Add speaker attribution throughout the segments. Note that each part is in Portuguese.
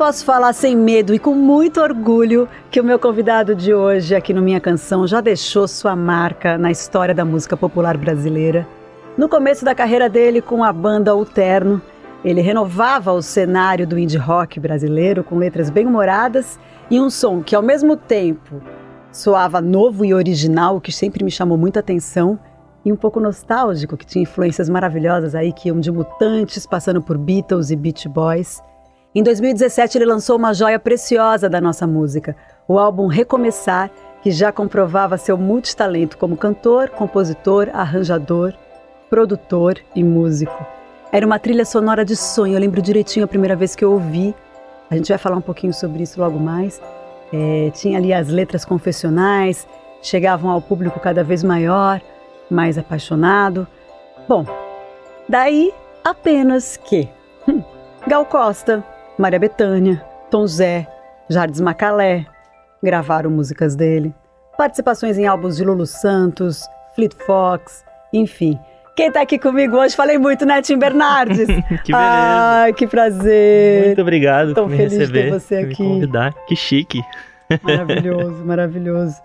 Speaker 1: Posso falar sem medo e com muito orgulho que o meu convidado de hoje aqui no Minha Canção já deixou sua marca na história da música popular brasileira. No começo da carreira dele com a banda O Terno, ele renovava o cenário do indie rock brasileiro com letras bem humoradas e um som que ao mesmo tempo soava novo e original, o que sempre me chamou muita atenção, e um pouco nostálgico, que tinha influências maravilhosas aí que iam de Mutantes, passando por Beatles e Beach Boys. Em 2017, ele lançou uma joia preciosa da nossa música, o álbum Recomeçar, que já comprovava seu multitalento como cantor, compositor, arranjador, produtor e músico. Era uma trilha sonora de sonho, eu lembro direitinho a primeira vez que eu ouvi. A gente vai falar um pouquinho sobre isso logo mais. É, tinha ali as letras confessionais, chegavam ao público cada vez maior, mais apaixonado. Bom, daí apenas que hum, Gal Costa, Maria Bethânia, Tom Zé, Jardim Macalé gravaram músicas dele. Participações em álbuns de Lulu Santos, Fleet Fox, enfim. Quem tá aqui comigo hoje, falei muito, né, Tim Bernardes?
Speaker 2: que beleza.
Speaker 1: Ai, que prazer.
Speaker 2: Muito obrigado
Speaker 1: Tô
Speaker 2: por me
Speaker 1: feliz
Speaker 2: receber,
Speaker 1: de ter você aqui.
Speaker 2: me convidar. Que chique.
Speaker 1: Maravilhoso, maravilhoso.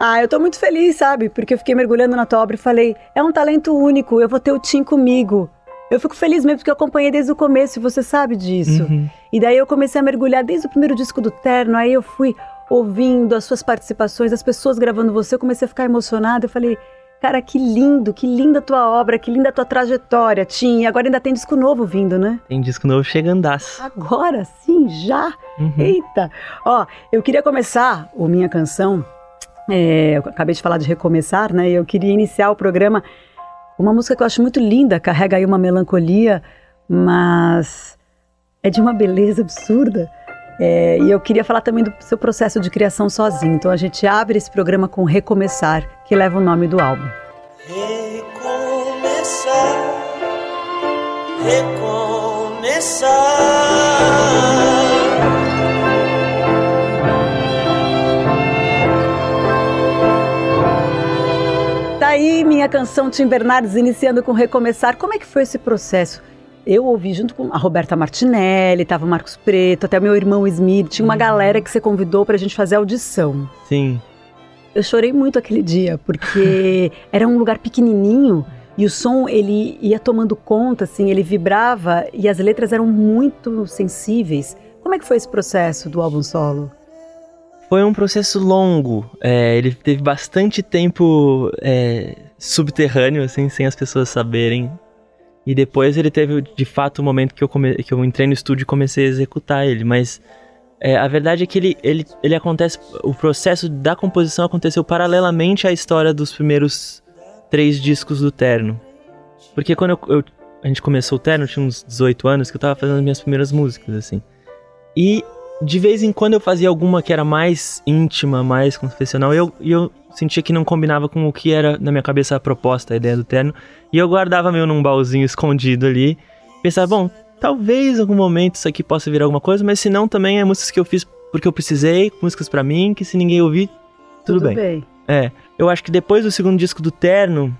Speaker 1: Ah, eu tô muito feliz, sabe? Porque eu fiquei mergulhando na tua obra e falei, é um talento único, eu vou ter o Tim comigo. Eu fico feliz mesmo porque eu acompanhei desde o começo e você sabe disso.
Speaker 2: Uhum.
Speaker 1: E daí eu comecei a mergulhar desde o primeiro disco do Terno, aí eu fui ouvindo as suas participações, as pessoas gravando você, eu comecei a ficar emocionada. Eu falei, cara, que lindo, que linda a tua obra, que linda a tua trajetória, Tim. E agora ainda tem disco novo vindo, né?
Speaker 2: Tem disco novo chegandaço.
Speaker 1: Agora sim, já?
Speaker 2: Uhum.
Speaker 1: Eita! Ó, eu queria começar o Minha Canção. é, eu acabei de falar de recomeçar, né? E eu queria iniciar o programa uma música que eu acho muito linda, carrega aí uma melancolia, mas é de uma beleza absurda. É, e eu queria falar também do seu processo de criação sozinho. Então a gente abre esse programa com Recomeçar, que leva o nome do álbum.
Speaker 3: Recomeçar, recomeçar.
Speaker 1: Canção Tim Bernardes iniciando com Recomeçar. Como é que foi esse processo? Eu ouvi junto com a Roberta Martinelli, tava o Marcos Preto, até o meu irmão Smith, tinha uma galera que você convidou pra gente fazer audição.
Speaker 2: Sim.
Speaker 1: Eu chorei muito aquele dia, porque era um lugar pequenininho e o som ele ia tomando conta, assim, ele vibrava e as letras eram muito sensíveis. Como é que foi esse processo do álbum solo?
Speaker 2: Foi um processo longo. é, ele teve bastante tempo é, subterrâneo, assim, sem as pessoas saberem. E depois ele teve, de fato, o momento que eu, come... que eu entrei no estúdio e comecei a executar ele. Mas é, a verdade é que ele, ele, ele acontece. O processo da composição aconteceu paralelamente à história dos primeiros três discos do Terno. Porque quando eu, eu- a gente começou o Terno, eu tinha uns 18 anos, que eu tava fazendo as minhas primeiras músicas, assim. E de vez em quando eu fazia alguma que era mais íntima, mais confessional, e eu, eu sentia que não combinava com o que era na minha cabeça a proposta, a ideia do terno. E eu guardava meio num baúzinho escondido ali. Pensava, bom, talvez em algum momento isso aqui possa virar alguma coisa, mas se não, também é músicas que eu fiz porque eu precisei, músicas pra mim, que se ninguém ouvir, tudo, bem. É, eu acho que depois do segundo disco do Terno,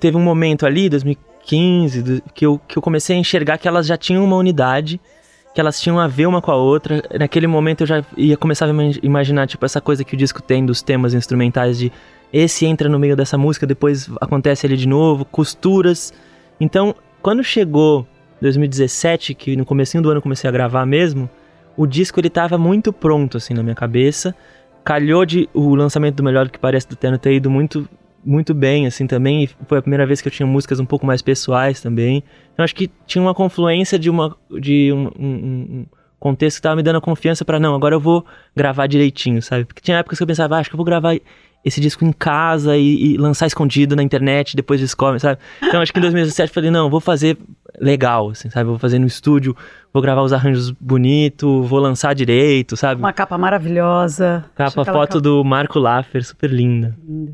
Speaker 2: teve um momento ali, 2015, do- que eu, que eu comecei a enxergar que elas já tinham uma unidade, que elas tinham a ver uma com a outra. Naquele momento eu já ia começar a ima- imaginar, tipo, essa coisa que o disco tem dos temas instrumentais de esse entra no meio dessa música, depois acontece ali de novo, costuras. Então, quando chegou 2017, que no comecinho do ano eu comecei a gravar mesmo, o disco ele tava muito pronto assim na minha cabeça. Calhou de o lançamento do Melhor do que Parece do Terno ter ido muito muito bem assim também, e foi a primeira vez que eu tinha músicas um pouco mais pessoais também. Então acho que tinha uma confluência de uma de um, um- um contexto que tava me dando a confiança pra não, agora eu vou gravar direitinho, sabe? Porque tinha épocas que eu pensava, ah, acho que eu vou gravar esse disco em casa e, e lançar escondido na internet, depois descobre, sabe? Então acho que em 2017 eu falei, não, vou fazer legal, assim, sabe? Vou fazer no estúdio, vou gravar os arranjos bonitos, vou lançar direito, sabe?
Speaker 1: Uma capa maravilhosa.
Speaker 2: Capa, foto capa... do Marco Laffer, super linda.
Speaker 1: linda.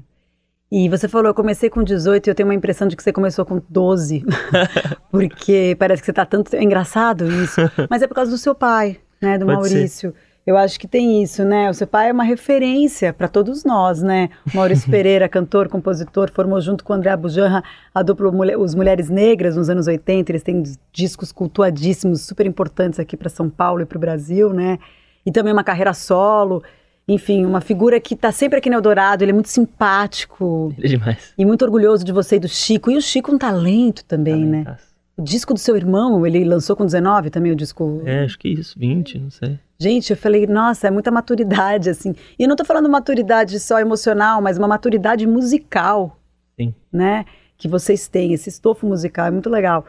Speaker 1: E você falou, eu comecei com 18 e eu tenho uma impressão de que você começou com 12. porque parece que você tá tanto. É engraçado isso. Mas é por causa do seu pai, né? Do Pode Maurício. Ser. Eu acho que tem isso, né? O seu pai é uma referência para todos nós, né? Maurício Pereira, cantor, compositor, formou junto com o André Abujanra a dupla Os Mulheres Negras nos anos 80. Eles têm discos cultuadíssimos, super importantes aqui para São Paulo e para o Brasil, né? E também uma carreira solo. Enfim, uma figura que está sempre aqui no Eldorado. Ele é muito simpático.
Speaker 2: Ele é demais.
Speaker 1: E muito orgulhoso de você e do Chico. E o Chico um talento também, né? O disco do seu irmão, ele lançou com 19 também, o disco.
Speaker 2: É, acho que isso, 20, não sei.
Speaker 1: Gente, eu falei, nossa, é muita maturidade, assim. E eu não tô falando maturidade só emocional, mas uma maturidade musical.
Speaker 2: Sim.
Speaker 1: Né? Que vocês têm, esse estofo musical, é muito legal.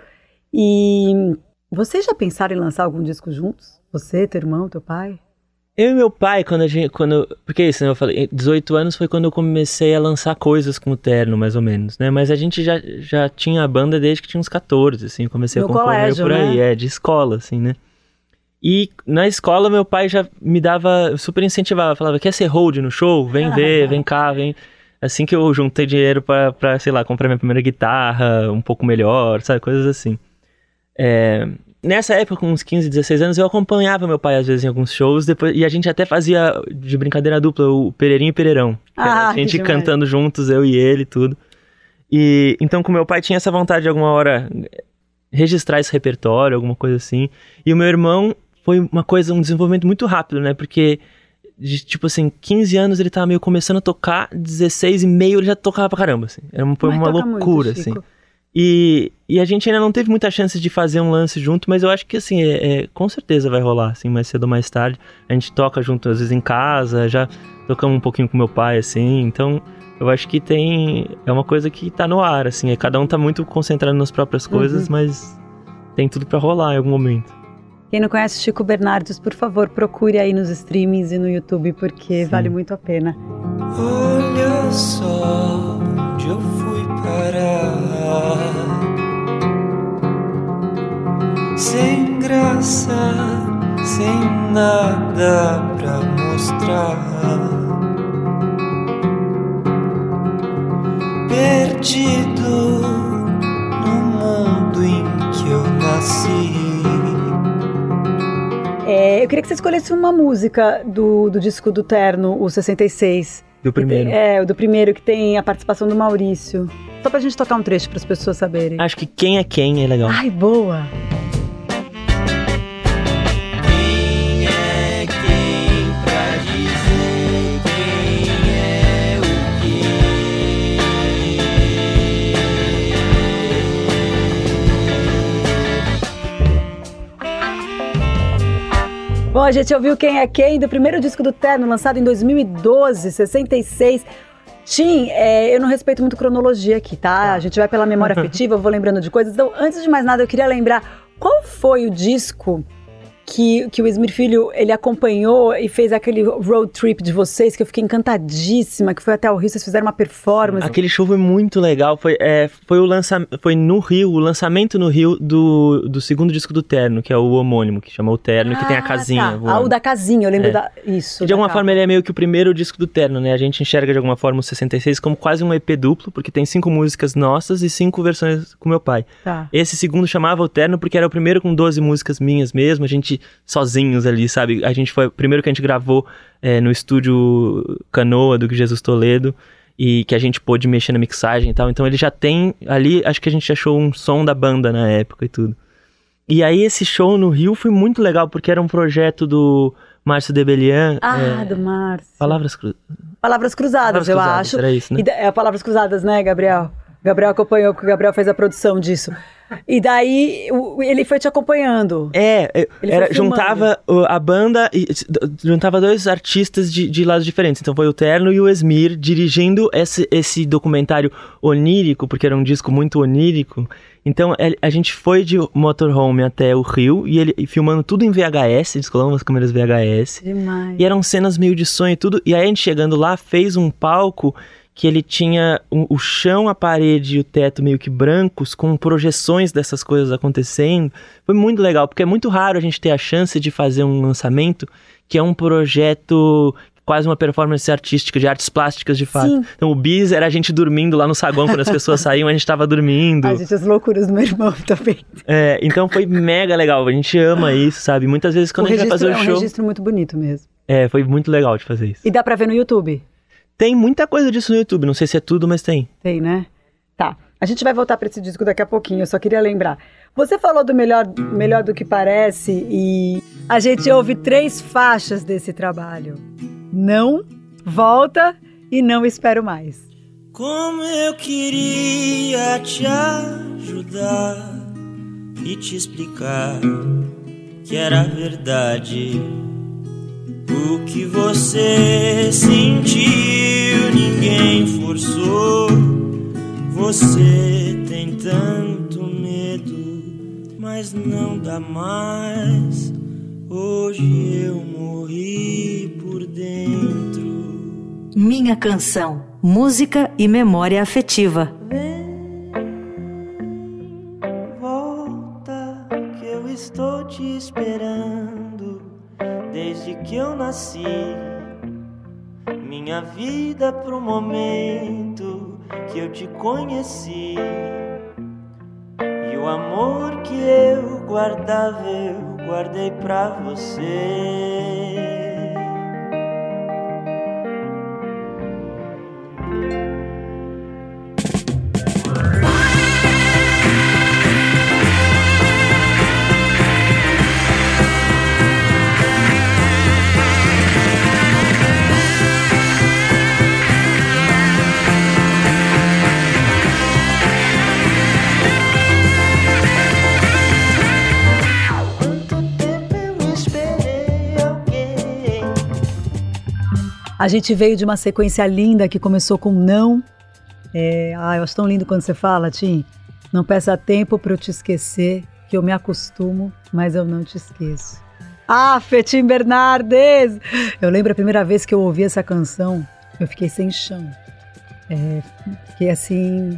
Speaker 1: E vocês já pensaram em lançar algum disco juntos? Você, teu irmão, teu pai?
Speaker 2: Eu e meu pai, quando a gente. Quando, porque isso, né? Eu falei, 18 anos foi quando eu comecei a lançar coisas com o terno, mais ou menos, né? Mas a gente já, já tinha a banda desde que tinha uns 14, assim. Comecei
Speaker 1: no
Speaker 2: a compor
Speaker 1: colégio,
Speaker 2: por aí,
Speaker 1: né?
Speaker 2: é, de escola, assim, né? E na escola meu pai já me dava, super incentivava, falava, quer ser hold no show? Vem ver, vem cá, vem. Assim que eu juntei dinheiro pra, pra, sei lá, comprar minha primeira guitarra um pouco melhor, sabe? Coisas assim. É, nessa época, com uns 15, 16 anos, eu acompanhava meu pai às vezes em alguns shows, depois, e a gente até fazia de brincadeira dupla o Pereirinho e Pereirão.
Speaker 1: Ah,
Speaker 2: a gente cantando juntos, eu e ele, tudo. E então com meu pai tinha essa vontade de alguma hora registrar esse repertório, alguma coisa assim. E o meu irmão foi uma coisa, um desenvolvimento muito rápido, né? Porque de, tipo assim, 15 anos ele tava meio começando a tocar, 16 e meio ele já tocava pra caramba, assim. Era uma, foi uma loucura, muito, assim. E, e a gente ainda não teve muita chance de fazer um lance junto, mas eu acho que assim, é, é, com certeza vai rolar, assim, mais cedo ou mais tarde. A gente toca junto, às vezes, em casa, já tocamos um pouquinho com meu pai, assim, então eu acho que tem. É uma coisa que tá no ar, assim, é, cada um tá muito concentrado nas próprias coisas, uhum. mas tem tudo para rolar em algum momento.
Speaker 1: Quem não conhece Chico Bernardes, por favor, procure aí nos streamings e no YouTube, porque Sim. vale muito a pena.
Speaker 3: Olha só onde eu fui parar. Sem graça, sem nada pra mostrar. Perdido no mundo em que eu nasci.
Speaker 1: É, eu queria que você escolhesse uma música do, do disco do Terno, o 66.
Speaker 2: Do primeiro.
Speaker 1: é, o do primeiro que tem a participação do Maurício. Só pra gente tocar um trecho para as pessoas saberem.
Speaker 2: Acho que quem é quem é legal.
Speaker 1: Ai, boa. Bom, a gente ouviu Quem é Quem do primeiro disco do Terno, lançado em 2012, 66. Tim, é, eu não respeito muito cronologia aqui, tá? tá. A gente vai pela memória afetiva, eu vou lembrando de coisas. Então, antes de mais nada, eu queria lembrar qual foi o disco que, que o Esmir Filho ele acompanhou e fez aquele road trip de vocês, que eu fiquei encantadíssima, que foi até o Rio, vocês fizeram uma performance.
Speaker 2: Aquele show foi muito legal. Foi, é, foi, o lança, foi no Rio, o lançamento no Rio do, do segundo disco do Terno, que é o homônimo, que chama o Terno, ah, que tem a ah, casinha.
Speaker 1: Tá. Ah, o da casinha, eu lembro é. da. Isso.
Speaker 2: De alguma forma, ele é meio que o primeiro disco do Terno, né? A gente enxerga de alguma forma o 66 como quase um EP duplo, porque tem cinco músicas nossas e cinco versões com meu pai.
Speaker 1: Tá.
Speaker 2: Esse segundo chamava o Terno porque era o primeiro com 12 músicas minhas mesmo, a gente sozinhos ali, sabe? A gente foi primeiro que a gente gravou é, no estúdio Canoa do Jesus Toledo e que a gente pôde mexer na mixagem e tal. Então ele já tem ali, acho que a gente achou um som da banda na época e tudo. E aí esse show no Rio foi muito legal porque era um projeto do Márcio Debelian.
Speaker 1: Ah, é, do Márcio.
Speaker 2: Palavras, cru...
Speaker 1: Palavras cruzadas,
Speaker 2: Palavras
Speaker 1: eu
Speaker 2: cruzadas,
Speaker 1: acho.
Speaker 2: Era isso, né?
Speaker 1: E, é, Palavras cruzadas, né, Gabriel? Gabriel acompanhou, porque o Gabriel fez a produção disso. E daí ele foi te acompanhando.
Speaker 2: É, é,
Speaker 1: Ele
Speaker 2: era, juntava a banda, e, juntava dois artistas de, de lados diferentes. Então foi o Terno e o Esmir dirigindo esse, esse documentário onírico, porque era um disco muito onírico. Então é, a gente foi de motorhome até o Rio e ele filmando tudo em VHS, eles colocavam as câmeras VHS.
Speaker 1: Demais.
Speaker 2: E eram cenas meio de sonho e tudo. E aí a gente chegando lá fez um palco que ele tinha um- o chão, a parede e o teto meio que brancos, com projeções dessas coisas acontecendo. Foi muito legal, porque é muito raro a gente ter a chance de fazer um lançamento que é um projeto quase uma performance artística, de artes plásticas de fato.
Speaker 1: Sim.
Speaker 2: Então o bis era a gente dormindo lá no saguão, quando as pessoas saíam, a gente tava dormindo.
Speaker 1: Ai, gente, as loucuras do meu irmão também.
Speaker 2: É, então foi mega legal, a gente ama isso, sabe? Muitas vezes quando
Speaker 1: o
Speaker 2: a gente vai fazer o
Speaker 1: é um
Speaker 2: show...
Speaker 1: registro muito bonito mesmo.
Speaker 2: É, foi muito legal de fazer isso.
Speaker 1: E dá pra ver no YouTube?
Speaker 2: Tem muita coisa disso no YouTube, não sei se é tudo, mas tem.
Speaker 1: Tem, né? Tá. A gente vai voltar pra esse disco daqui a pouquinho, eu só queria lembrar. Você falou do melhor, melhor do que parece e a gente ouve três faixas desse trabalho. Não, volta e não espero mais.
Speaker 3: Como eu queria te ajudar e te explicar que era verdade. O que você sentiu, ninguém forçou. Você tem tanto medo, mas não dá mais. Hoje eu morri por dentro.
Speaker 4: Minha canção. Música e memória afetiva.
Speaker 3: Volta nasci. Minha vida pro momento que eu te conheci. E o amor que eu guardava, eu guardei pra você.
Speaker 1: A gente veio de uma sequência linda que começou com não. É, ah, eu acho tão lindo quando você fala, Tim. Não peça tempo para eu te esquecer, que eu me acostumo, mas eu não te esqueço. Ah, Fetim Bernardes! Eu lembro a primeira vez que eu ouvi essa canção, eu fiquei sem chão. É, fiquei assim.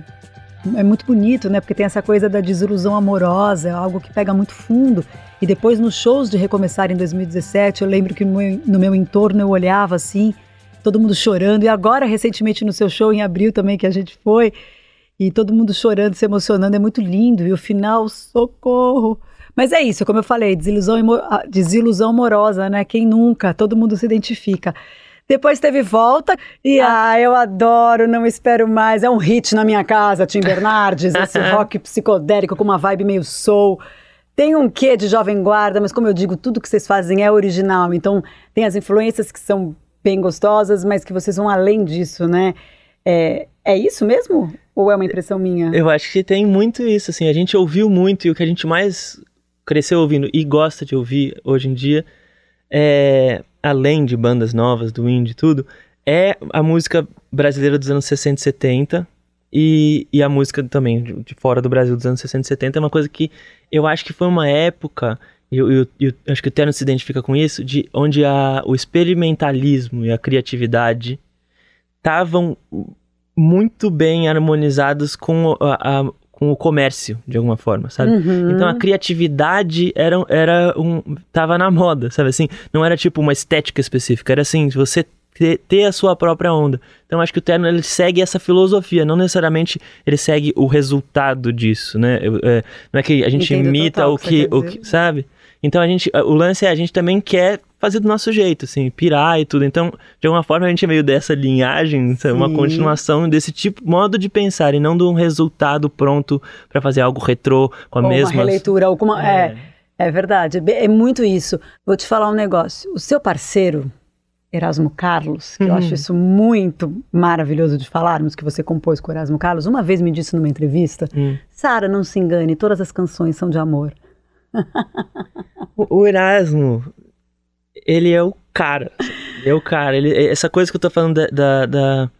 Speaker 1: É muito bonito, né? Porque tem essa coisa da desilusão amorosa, é algo que pega muito fundo. E depois nos shows de Recomeçar em 2017, eu lembro que no meu, no meu entorno eu olhava assim, todo mundo chorando. E agora, recentemente, no seu show em abril também, que a gente foi, e todo mundo chorando, se emocionando, é muito lindo. E o final, socorro! Mas é isso, como eu falei, desilusão, ah, desilusão amorosa, né? Quem nunca? Todo mundo se identifica. Depois teve volta e ah, eu adoro, não espero mais. É um hit na minha casa, Tim Bernardes, esse rock psicodélico com uma vibe meio soul. Tem um quê de jovem guarda, mas como eu digo, tudo que vocês fazem é original. Então tem as influências que são bem gostosas, mas que vocês vão além disso, né? É, é isso mesmo? Ou é uma impressão minha?
Speaker 2: Eu acho que tem muito isso, assim, a gente ouviu muito e o que a gente mais cresceu ouvindo e gosta de ouvir hoje em dia, é, além de bandas novas, do indie e tudo, é a música brasileira dos anos 60 e 70 e, e a música também de, de fora do Brasil dos anos 60 e 70 é uma coisa que eu acho que foi uma época, eu, eu, eu acho que o Terno se identifica com isso, de onde a, o experimentalismo e a criatividade estavam muito bem harmonizados com, a, a- com o comércio, de alguma forma, sabe?
Speaker 1: Uhum.
Speaker 2: Então a criatividade era, era um. tava na moda, sabe assim? Não era tipo uma estética específica, era assim, você ter, ter a sua própria onda. Então acho que o Terno ele segue essa filosofia, não necessariamente ele segue o resultado disso, né? É, não é que a gente
Speaker 1: Entendo
Speaker 2: imita o
Speaker 1: que
Speaker 2: o que. Sabe? Então a gente. O lance é a gente também quer fazer do nosso jeito, assim, pirar e tudo. Então, de alguma forma, a gente é meio dessa linhagem, sabe? uma
Speaker 1: Sim.
Speaker 2: continuação desse tipo, modo de pensar, e não de um resultado pronto pra fazer algo retrô com a
Speaker 1: Ou
Speaker 2: mesma.
Speaker 1: uma releitura, ou uma... É. é verdade, é é muito isso. Vou te falar um negócio. O seu parceiro, Erasmo Carlos, que uhum. eu acho isso muito maravilhoso de falarmos, que você compôs com Erasmo Carlos. Uma vez me disse numa entrevista, uhum. Sara, não se engane, todas as canções são de amor.
Speaker 2: O Erasmo, ele é o cara. É o cara. Ele, essa coisa que eu tô falando da, da, da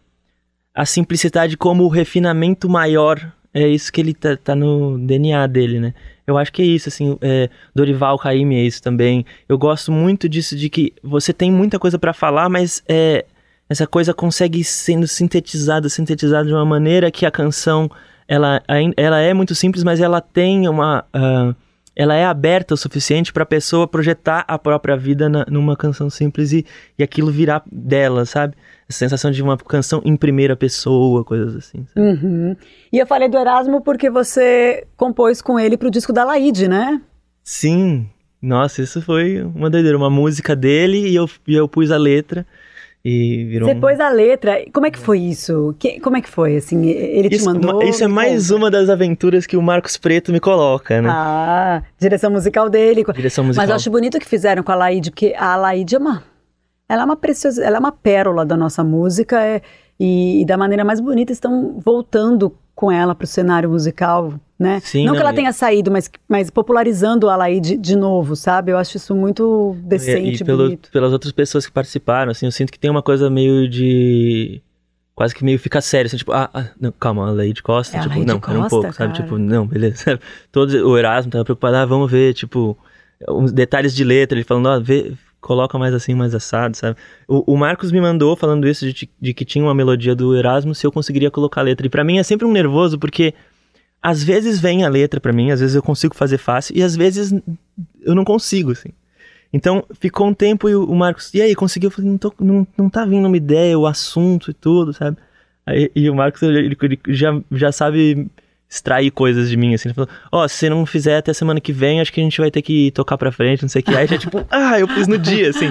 Speaker 2: a simplicidade como o refinamento maior é isso que ele tá, tá, no DNA dele, né? Eu acho que é isso, assim, é, Dorival Caymmi é isso também. Eu gosto muito disso, de que você tem muita coisa para falar, mas é, essa coisa consegue sendo sintetizada, sintetizada de uma maneira que a canção, ela, ela é muito simples, mas ela tem uma... Uh, ela é aberta o suficiente para a pessoa projetar a própria vida na, numa canção simples e, e aquilo virar dela, sabe? Essa sensação de uma canção em primeira pessoa, coisas assim.
Speaker 1: Uhum. E eu falei do Erasmo porque você compôs com ele pro disco da Laide, né?
Speaker 2: Sim. Nossa, isso foi uma doideira. Uma música dele e eu, e eu pus a letra. E virou
Speaker 1: Você pôs a letra. Como é que foi isso? Que, como é que foi? Assim, ele te
Speaker 2: isso,
Speaker 1: mandou?
Speaker 2: Isso é mais uma das aventuras que o Marcos Preto me coloca, né?
Speaker 1: Ah, direção musical dele.
Speaker 2: Direção musical.
Speaker 1: Mas eu acho bonito que fizeram com a Laide, porque a Laide é uma. Ela é uma preciosa, ela é uma pérola da nossa música é, e, e da maneira mais bonita estão voltando com ela para o cenário musical, né? Sim, não, não que ela tenha saído, mas, mas popularizando a Laí de, de novo, sabe? Eu acho isso muito decente, e, e pelo, bonito.
Speaker 2: pelas outras pessoas que participaram, assim, eu sinto que tem uma coisa meio de quase que meio fica sério, assim, tipo, ah, ah não, calma, a Lady Costa,
Speaker 1: é
Speaker 2: tipo, não,
Speaker 1: Costa, um
Speaker 2: pouco,
Speaker 1: cara.
Speaker 2: sabe? Tipo, não, beleza. Todos, o Erasmo tava preocupado, ah, vamos ver, tipo, uns detalhes de letra, ele falando, ah, vê, coloca mais assim, mais assado, sabe? O, o Marcos me mandou falando isso de, de, que tinha uma melodia do Erasmo se eu conseguiria colocar a letra. E para mim é sempre um nervoso porque às vezes vem a letra para mim, às vezes eu consigo fazer fácil e às vezes eu não consigo, assim. Então ficou um tempo e o Marcos, e aí, conseguiu? Eu falei, não, tô, não, não tá vindo uma ideia, o assunto e tudo, sabe? Aí, e o Marcos ele, ele já, já sabe extrair coisas de mim, assim. Ele falou, ó, oh, se não fizer até semana que vem, acho que a gente vai ter que tocar pra frente, não sei o que. Aí já, tipo, ah, eu pus no dia, assim.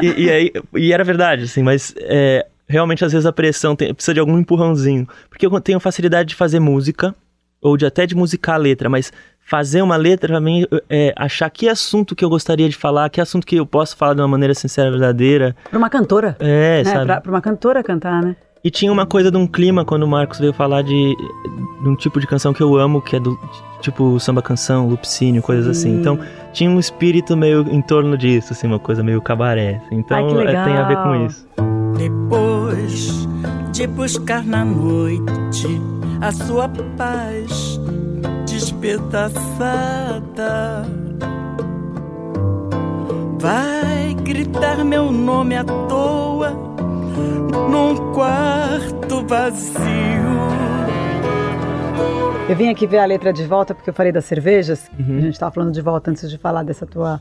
Speaker 2: E, e aí, e era verdade, assim, mas é, realmente às vezes a pressão tem, precisa de algum empurrãozinho. Porque eu tenho facilidade de fazer música, ou de até de musicar a letra, mas fazer uma letra pra mim é achar que assunto que eu gostaria de falar, que assunto que eu posso falar de uma maneira sincera, verdadeira.
Speaker 1: Pra uma cantora.
Speaker 2: É, né? sabe?
Speaker 1: Pra, pra uma cantora cantar, né?
Speaker 2: E tinha uma coisa de um clima quando o Marcos veio falar de, de um tipo de canção que eu amo, que é do tipo samba canção, lupicínio, coisas assim. Então tinha um espírito meio em torno disso, assim, uma coisa meio cabaré. Então
Speaker 1: Ai,
Speaker 2: é, tem a ver com isso.
Speaker 5: Depois de buscar na noite a sua paz despedaçada, vai gritar meu nome à toa num quarto vazio.
Speaker 1: Eu vim aqui ver a letra de volta porque eu falei das cervejas. Uhum. A gente estava falando de volta antes de falar dessa tua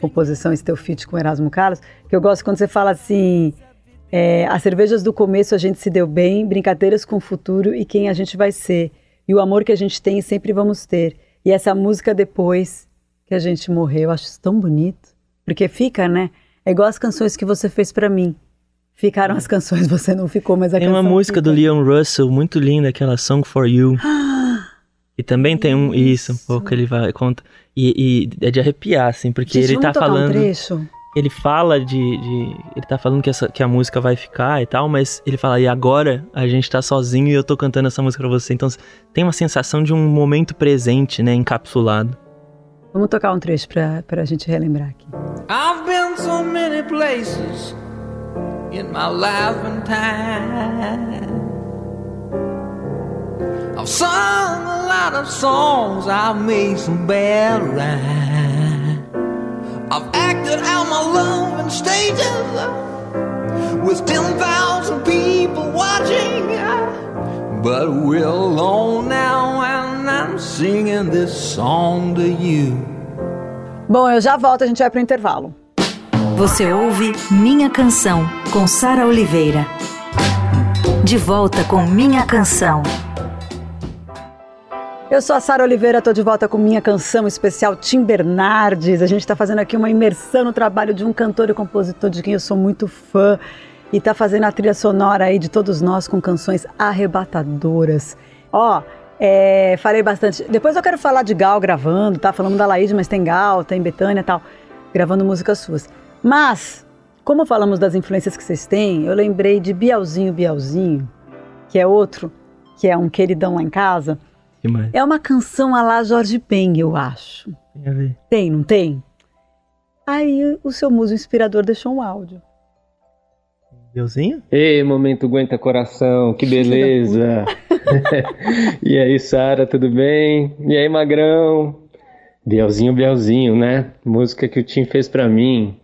Speaker 1: composição, esse teu feat com Erasmo Carlos. Que eu gosto quando você fala assim: é, as cervejas do começo a gente se deu bem, brincadeiras com o futuro e quem a gente vai ser. E o amor que a gente tem sempre vamos ter. E essa música depois que a gente morreu, eu acho isso tão bonito. Porque fica, né? É igual as canções que você fez para mim. Ficaram as canções, você não ficou, mas a
Speaker 2: Tem
Speaker 1: uma
Speaker 2: música
Speaker 1: fica.
Speaker 2: do Leon Russell muito linda, aquela Song for You. e também tem um isso, um pouco ele vai conta e, e é de arrepiar assim, porque
Speaker 1: Gente,
Speaker 2: ele tá falando
Speaker 1: um trecho?
Speaker 2: Ele fala de, de ele tá falando que, essa, que a música vai ficar e tal, mas ele fala e agora a gente tá sozinho e eu tô cantando essa música pra você. Então tem uma sensação de um momento presente, né, encapsulado.
Speaker 1: Vamos tocar um trecho pra, pra gente relembrar aqui.
Speaker 6: I've been so many places in my life and time. I've sung a lot of songs, I've made some bad rhymes. I've acted out my love in stages with 10,000 people watching. But we're alone now and I'm singing this song to you.
Speaker 1: Bom, eu já volto, a gente vai pro intervalo.
Speaker 4: Você ouve Minha Canção, com Sara Oliveira. De volta com Minha Canção.
Speaker 1: Eu sou a Sara Oliveira, estou de volta com minha canção especial Tim Bernardes. A gente está fazendo aqui uma imersão no trabalho de um cantor e compositor de quem eu sou muito fã e está fazendo a trilha sonora aí de todos nós com canções arrebatadoras. Ó, é, falei bastante. Depois eu quero falar de Gal gravando, tá? Falando da Laís, mas tem Gal, tem Betânia tal, gravando músicas suas. Mas como falamos das influências que vocês têm, eu lembrei de Bielzinho Bielzinho, que é outro, que é um queridão lá em casa.
Speaker 2: Que mais?
Speaker 1: É uma canção a lá Jorge Ben, eu acho.
Speaker 2: Tem a ver.
Speaker 1: Tem, não tem? Aí o seu muso inspirador deixou um áudio.
Speaker 2: Deusinho?
Speaker 7: Ei, momento aguenta coração, que beleza! e aí, Sara, tudo bem? E aí, Magrão? Bielzinho, Bielzinho, né? Música que o Tim fez pra mim.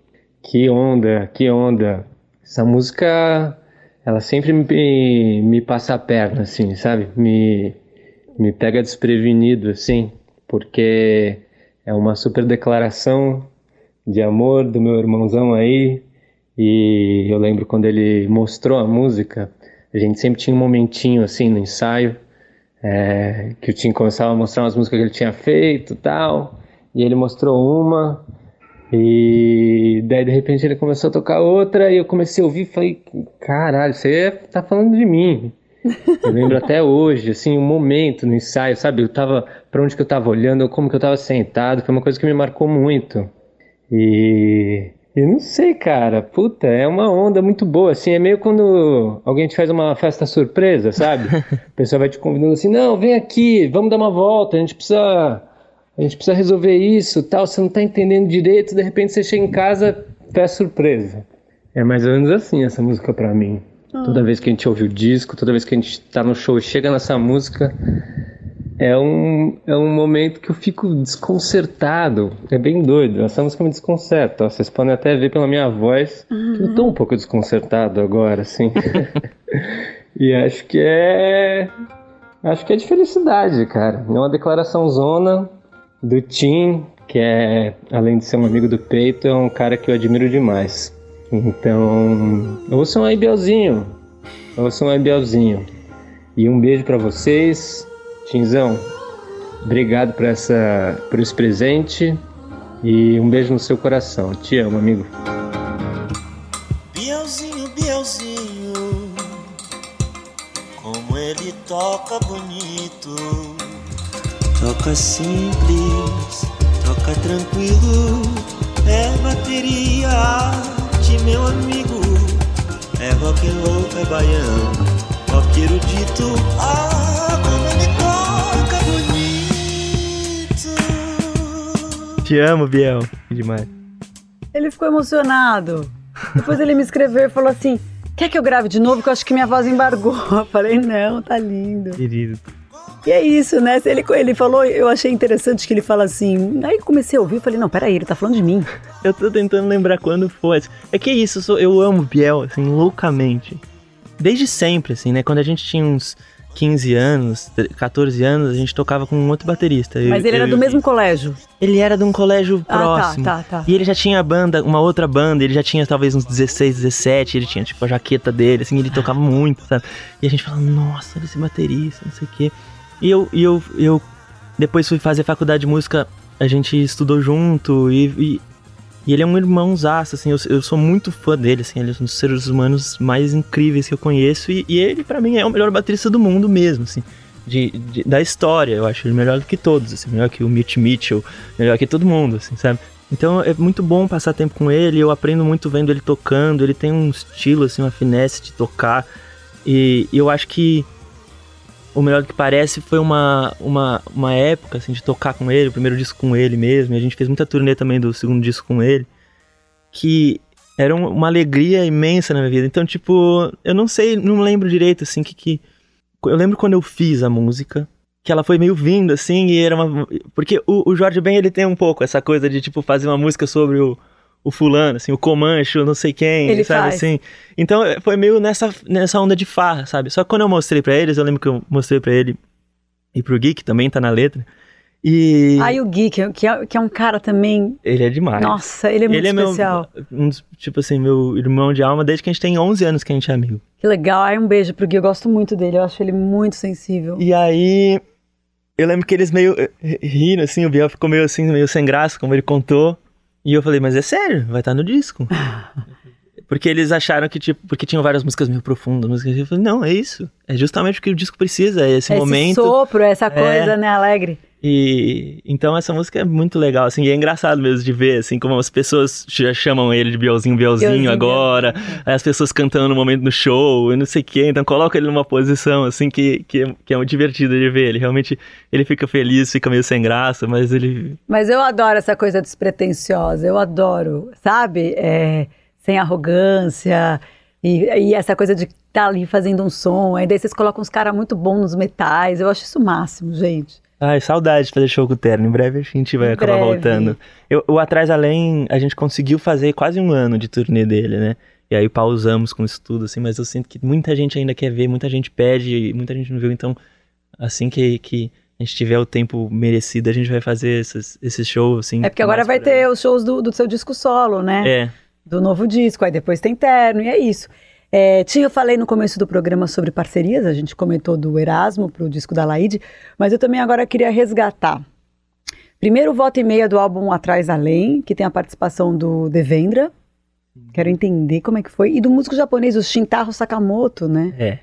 Speaker 7: Que onda, que onda. Essa música, ela sempre me, me passa a perna, assim, sabe? Me, me pega desprevenido, assim, porque é uma super declaração de amor do meu irmãozão aí. E eu lembro quando ele mostrou a música, a gente sempre tinha um momentinho assim no ensaio, é, que o Tim começava a mostrar umas músicas que ele tinha feito tal, e ele mostrou uma, e daí de repente ele começou a tocar outra, e eu comecei a ouvir e falei, caralho, você tá falando de mim. Eu lembro até hoje, assim, um momento no ensaio, sabe? Eu tava, pra onde que eu tava olhando, como que eu tava sentado, foi uma coisa que me marcou muito. E eu não sei, cara. Puta, é uma onda muito boa, assim. É meio quando alguém te faz uma festa surpresa, sabe? O pessoal vai te convidando assim, não, vem aqui, vamos dar uma volta, a gente precisa. A gente precisa resolver isso, tal. Você não tá entendendo direito, de repente você chega em casa, festa surpresa. É mais ou menos assim essa música pra mim. Toda vez que a gente ouve o disco, toda vez que a gente tá no show e chega nessa música, é um, é um momento que eu fico desconcertado. É bem doido. Essa música me desconcerta. Vocês podem até ver pela minha voz que eu tô um pouco desconcertado agora, assim. e acho que é. Acho que é de felicidade, cara. É uma declaração zona do Tim, que é, além de ser um amigo do peito, é um cara que eu admiro demais. Então, ouçam aí, Bielzinho. Ouçam aí, Bielzinho. E um beijo pra vocês. Tinzão, obrigado por, essa, por esse presente e um beijo no seu coração. Te amo, amigo.
Speaker 3: Bielzinho, Bielzinho, como ele toca bonito. Toca simples, toca tranquilo. É bateria meu amigo. É rock and roll, é baiano, rock erudito. Ah, como ele toca bonito.
Speaker 2: Te amo, Biel. Que demais.
Speaker 1: Ele ficou emocionado. Depois ele me escreveu e falou assim: Quer que eu grave de novo? Que eu acho que minha voz embargou. Eu falei: Não, tá lindo.
Speaker 2: Querido.
Speaker 1: E é isso, né? Ele, ele falou, eu achei interessante que ele fala assim. Aí eu comecei a ouvir, eu falei: Não, peraí, ele tá falando de mim.
Speaker 2: Eu tô tentando lembrar quando foi. É que é isso, eu, sou- eu amo Biel, assim, loucamente. Desde sempre, assim, né? Quando a gente tinha uns 15 anos, 14 anos, a gente tocava com um outro baterista. eu-
Speaker 1: Mas ele
Speaker 2: eu
Speaker 1: era
Speaker 2: e
Speaker 1: do mesmo colégio.
Speaker 2: Ele era de um colégio
Speaker 1: Ah, tá,
Speaker 2: próximo.
Speaker 1: tá, tá.
Speaker 2: E ele já tinha banda, uma outra banda, ele já tinha talvez uns 16, 17, ele tinha tipo a jaqueta dele, assim, ele tocava muito, sabe? E a gente falava, nossa, esse baterista, não sei o quê. E eu, e eu, eu depois fui fazer faculdade de música, a gente estudou junto e, e, e ele é um irmãozaço, assim, eu, eu sou muito fã dele, assim, ele é um dos seres humanos mais incríveis que eu conheço e, e ele, pra mim, é o melhor baterista do mundo mesmo, assim. De, de- da história, eu acho ele melhor do que todos, assim, melhor que o Mitch Mitchell, melhor que todo mundo, assim, sabe? Então é muito bom passar tempo com ele, eu aprendo muito vendo ele tocando, ele tem um estilo, assim, uma finesse de tocar, e eu acho que o melhor do que parece foi uma, uma, uma época, assim, de tocar com ele, o primeiro disco com ele mesmo, e a gente fez muita turnê também do segundo disco com ele, que era um- uma alegria imensa na minha vida. Então, tipo, eu não sei, não lembro direito, assim, que que... Eu lembro quando eu fiz a música, que ela foi meio vindo, assim, e era uma... Porque o, o Jorge Ben, ele tem um pouco essa coisa de, tipo, fazer uma música sobre o, o fulano, assim, o Comancho, não sei quem,
Speaker 1: Ele
Speaker 2: sabe,
Speaker 1: faz.
Speaker 2: assim. Então, eh, foi meio nessa, nessa onda de farra, sabe? Só que quando eu mostrei pra eles, eu lembro que eu mostrei pra ele e pro Gui, que também tá na letra, e...
Speaker 1: Aí o Gui, que é, que é- que é um cara também.
Speaker 2: Ele é demais.
Speaker 1: Nossa, ele é muito
Speaker 2: ele é
Speaker 1: especial.
Speaker 2: meu, um tipo assim, meu irmão de alma desde que a gente tem 11 anos que a gente é amigo.
Speaker 1: Que legal. Aí um beijo pro Gui. Eu gosto muito dele. Eu acho ele muito sensível.
Speaker 2: E aí, eu lembro que eles meio eh, riram, assim, o Biel ficou meio assim, meio sem graça, como ele contou. E eu falei, mas é sério, vai estar no disco. Porque eles acharam que, tipo, porque tinham várias músicas meio profundas, músicas. Eu falei, não, é isso. É justamente o que o disco precisa, é esse
Speaker 1: Esse
Speaker 2: momento.
Speaker 1: sopro, essa coisa,
Speaker 2: É.
Speaker 1: né, alegre.
Speaker 2: E então essa música é muito legal, assim, e é engraçado mesmo de ver, assim, como as pessoas já chamam ele de Bielzinho, Bielzinho,
Speaker 1: Bielzinho,
Speaker 2: agora, aí as pessoas cantando no momento no show e não sei o quê, então coloca ele numa posição, assim, que, que, é- que é muito divertido de ver. Ele realmente, ele fica feliz, fica meio sem graça, mas ele...
Speaker 1: Mas eu adoro essa coisa despretensiosa, eu adoro, sabe? É, sem arrogância e, e essa coisa de estar ali fazendo um som, aí daí vocês colocam uns caras muito bons nos metais, eu acho isso o máximo, gente.
Speaker 2: Ai, saudade de fazer show com o Terno. Em breve a gente vai
Speaker 1: Em
Speaker 2: acabar
Speaker 1: breve.
Speaker 2: voltando. Eu, o Atrás Além, a gente conseguiu fazer quase um ano de turnê dele, né? E aí pausamos com isso tudo, assim, mas eu sinto que muita gente ainda quer ver, muita gente pede, muita gente não viu, então assim que, que a gente tiver o tempo merecido, a gente vai fazer esses, esses shows, assim.
Speaker 1: É porque agora vai ter os shows do, do seu disco solo, né?
Speaker 2: É,
Speaker 1: Do novo disco, aí depois tem terno, e é isso. É, tinha, eu falei no começo do programa sobre parcerias, a gente comentou do Erasmo pro disco da Laide, mas eu também agora queria resgatar. Primeiro, volta e meia do álbum Atrás Além, que tem a participação do Devendra. Quero entender como é que foi. E do músico japonês, o Shintaro Sakamoto, né?
Speaker 2: é.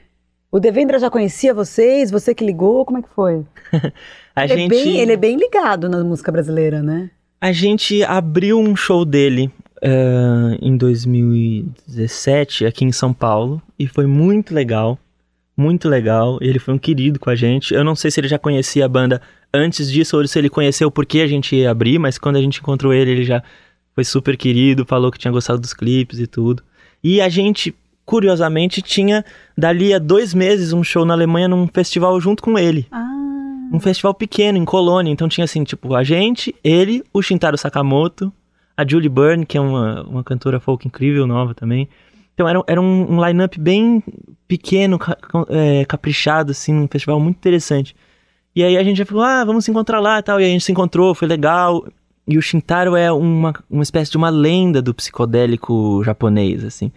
Speaker 1: O Devendra já conhecia vocês? Você que ligou? Como é que foi?
Speaker 2: A
Speaker 1: ele,
Speaker 2: gente...
Speaker 1: é bem, ele é bem ligado na música brasileira, né?
Speaker 2: A gente abriu um show dele eh, em 2017 aqui em São Paulo e foi muito legal, muito legal. Ele foi um querido com a gente. Eu não sei se ele já conhecia a banda antes disso ou se ele conheceu porque a gente ia abrir, mas quando a gente encontrou ele, ele já foi super querido, falou que tinha gostado dos clipes e tudo. E a gente, curiosamente, tinha dali a dois meses um show na Alemanha num festival junto com ele
Speaker 1: Ah,
Speaker 2: um festival pequeno em Colônia, então tinha assim, tipo, a gente, ele, o Shintaro Sakamoto, a Julie Byrne, que é uma, uma cantora folk incrível, nova também. Então era, era um, um line-up bem pequeno, ca- é, caprichado, assim, um festival muito interessante. E aí a gente já falou, ah, vamos se encontrar lá e tal. E a gente se encontrou, foi legal. E o Shintaro é uma, uma espécie de uma lenda do psicodélico japonês, assim.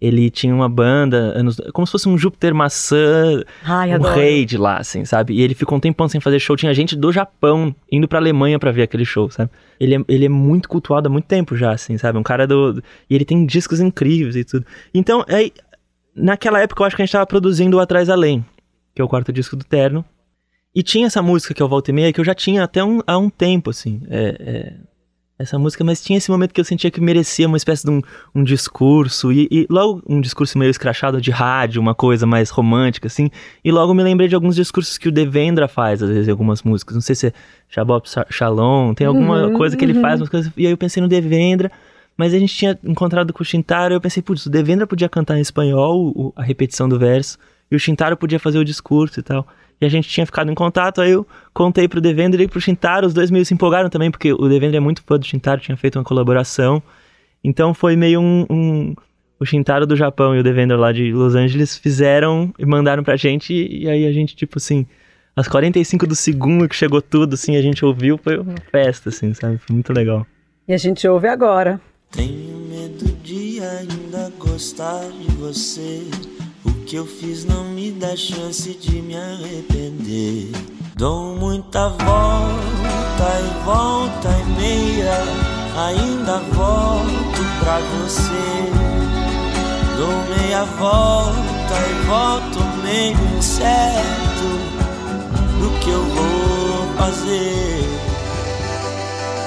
Speaker 2: Ele tinha uma banda, como se fosse um Júpiter maçã,
Speaker 1: ai,
Speaker 2: um
Speaker 1: adoro.
Speaker 2: rei de lá, assim, sabe? E ele ficou um tempão sem fazer show. Tinha gente do Japão indo pra Alemanha pra ver aquele show, sabe? Ele é, ele é muito cultuado há muito tempo já, assim, sabe? Um cara do. do- E ele tem discos incríveis e tudo. Então, aí, naquela época eu acho que a gente tava produzindo o Atrás Além, que é o quarto disco do Terno. E tinha essa música que é o Volta e Meia, que eu já tinha até um, há um tempo, assim. é- é, essa música, mas tinha esse momento que eu sentia que merecia uma espécie de um, um discurso, e, e logo um discurso meio escrachado de rádio, uma coisa mais romântica, assim, e logo me lembrei de alguns discursos que o Devendra faz, às vezes, em algumas músicas, não sei se é Shabop Shalom, tem alguma
Speaker 1: Uhum,
Speaker 2: coisa que ele
Speaker 1: uhum.
Speaker 2: faz, umas coisas, e aí eu pensei no Devendra, mas a gente tinha encontrado com o Shintaro, eu pensei, putz, o Devendra podia cantar em espanhol o- a repetição do verso, e o Shintaro podia fazer o discurso e tal. E a gente tinha ficado em contato, aí eu contei pro Devendra e pro Shintaro, os dois meio se empolgaram também, porque o Devendra é muito fã do Shintaro, tinha feito uma colaboração. Então foi meio um, um- O Shintaro do Japão e o Devendra lá de Los Angeles fizeram e mandaram pra gente, e, e aí a gente, tipo assim, às 45 do segundo que chegou tudo, assim, a gente ouviu, foi uma festa, assim, sabe? Foi muito legal.
Speaker 1: E a gente ouve agora.
Speaker 3: Tenho medo de ainda gostar de você. Que eu fiz não me dá chance de me arrepender. Dou muita volta e volta e meia. Ainda volto pra você. Dou meia volta e volto meio incerto do que eu vou fazer.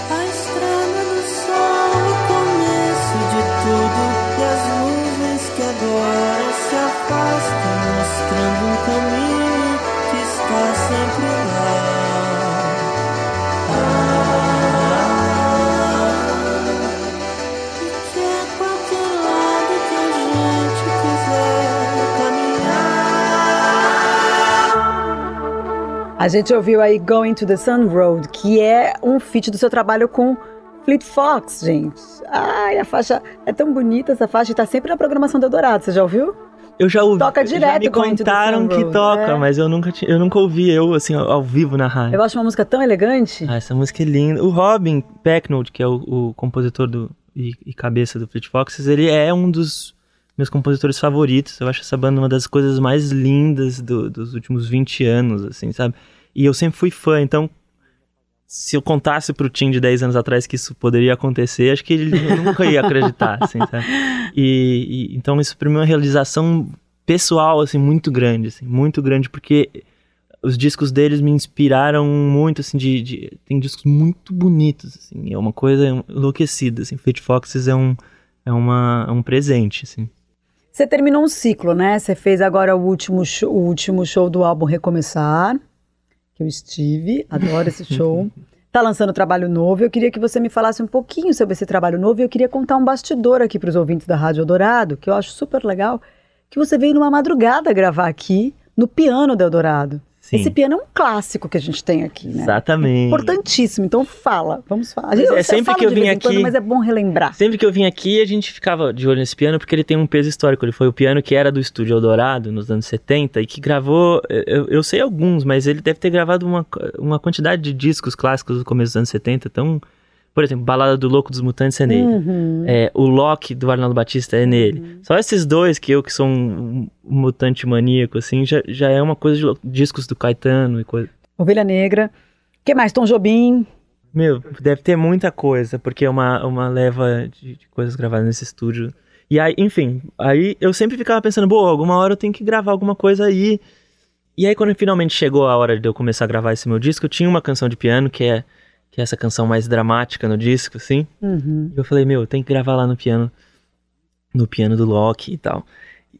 Speaker 3: A estrada do sol, o começo de tudo E as nuvens que agora se afastam Mostrando um caminho que está sempre lá Ah, que é qualquer lado que a gente quiser caminhar
Speaker 1: A gente ouviu aí Going to the Sun Road, que é um feat do seu trabalho com Fleet Fox, gente. Ai, a faixa é tão bonita essa faixa e tá sempre na programação do Eldorado, você já ouviu?
Speaker 2: Eu já ouvi.
Speaker 1: Toca
Speaker 2: já
Speaker 1: direto
Speaker 2: me
Speaker 1: Going to the
Speaker 2: contaram que toca,
Speaker 1: é.
Speaker 2: mas eu nunca, eu nunca ouvi eu, assim, ao, ao vivo na rádio.
Speaker 1: Eu acho uma música tão elegante.
Speaker 2: Ah, essa música é linda. O Robin Pecknold, que é o, o compositor do, e, e cabeça do Fleet Foxes, ele é um dos meus compositores favoritos. Eu acho essa banda uma das coisas mais lindas do- dos últimos 20 anos, assim, sabe? E eu sempre fui fã, então se eu contasse pro Tim de 10 anos atrás que isso poderia acontecer, acho que ele nunca ia acreditar, assim, sabe? E, e- então isso pra mim é uma realização pessoal, assim, muito grande, assim, muito grande, porque os discos deles me inspiraram muito, assim, de, de, tem discos muito bonitos, assim, é uma coisa enlouquecida, assim, Foxes é um, é uma, é um presente, assim.
Speaker 1: Você terminou um ciclo, né? Você fez agora o último, show, o último show do álbum Recomeçar, que eu estive, adoro esse show. Tá lançando trabalho novo. Eu queria que você me falasse um pouquinho sobre esse trabalho novo. E eu queria contar um bastidor aqui para os ouvintes da Rádio Eldorado, que eu acho super legal, que você veio numa madrugada gravar aqui no piano do Eldorado. Sim. Esse piano é um clássico que a gente tem aqui, né?
Speaker 2: Exatamente.
Speaker 1: Importantíssimo. Então fala, vamos falar.
Speaker 2: Gente, é sempre que eu vim aqui,
Speaker 1: quando, mas é bom relembrar.
Speaker 2: Sempre que eu vim aqui, a gente ficava de olho nesse piano porque ele tem um peso histórico. Ele foi o piano que era do estúdio Eldorado nos anos 70 e que gravou, eu, eu sei alguns, mas ele deve ter gravado uma, uma quantidade de discos clássicos do começo dos anos 70, tão por exemplo, Balada do Louco dos Mutantes é nele. Uhum. É, o Loki do Arnaldo Batista é nele. Uhum. Só esses dois, que eu que sou um, um mutante maníaco, assim, já, já é uma coisa de discos do Caetano e coisa.
Speaker 1: Ovelha Negra. que mais? Tom Jobim.
Speaker 2: Meu, deve ter muita coisa, porque é uma, uma leva de, de coisas gravadas nesse estúdio. E aí, enfim, aí eu sempre ficava pensando, boa, alguma hora eu tenho que gravar alguma coisa aí. E aí, quando finalmente chegou a hora de eu começar a gravar esse meu disco, eu tinha uma canção de piano que é que é essa canção mais dramática no disco, assim.
Speaker 1: Uhum.
Speaker 2: E eu falei, meu, tem que gravar lá no piano, no piano do Loki e tal.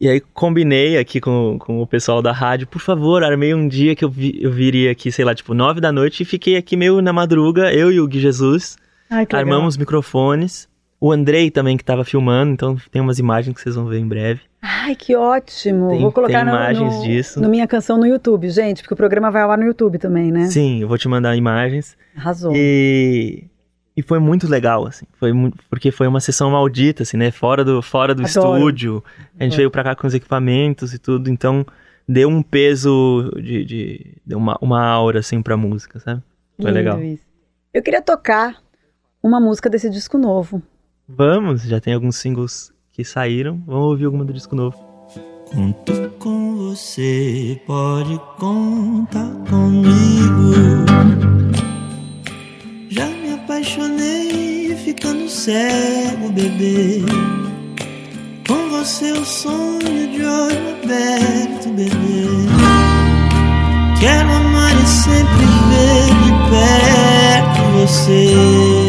Speaker 2: E aí combinei aqui com, com o pessoal da rádio, por favor, armei um dia que eu, vi, eu viria aqui, sei lá, tipo, nove da noite e fiquei aqui meio na madruga, eu e o Gui Jesus.
Speaker 1: Ai,
Speaker 2: armamos microfones. O Andrei também que tava filmando, então tem umas imagens que vocês vão ver em breve.
Speaker 1: Ai, que ótimo!
Speaker 2: Tem,
Speaker 1: vou colocar
Speaker 2: tem imagens
Speaker 1: no,
Speaker 2: disso.
Speaker 1: no minha canção no YouTube, gente, porque o programa vai lá no YouTube também, né?
Speaker 2: Sim, eu vou te mandar imagens.
Speaker 1: Arrasou.
Speaker 2: E, e foi muito legal, assim. Foi muito, porque foi uma sessão maldita, assim, né? Fora do, fora do
Speaker 1: Adoro.
Speaker 2: estúdio. A gente
Speaker 1: Adoro.
Speaker 2: veio pra cá com os equipamentos e tudo, então deu um peso de. de deu uma, uma aura, assim, pra música, sabe? Foi
Speaker 1: Lindo
Speaker 2: legal.
Speaker 1: Isso. Eu queria tocar uma música desse disco novo.
Speaker 2: Vamos, já tem alguns singles que saíram. Vamos ouvir alguma do disco novo.
Speaker 3: Conto com você, pode contar comigo. Já me apaixonei ficando cego, bebê. Com você o sonho de olho aberto, bebê. Quero amar e sempre ver de perto você.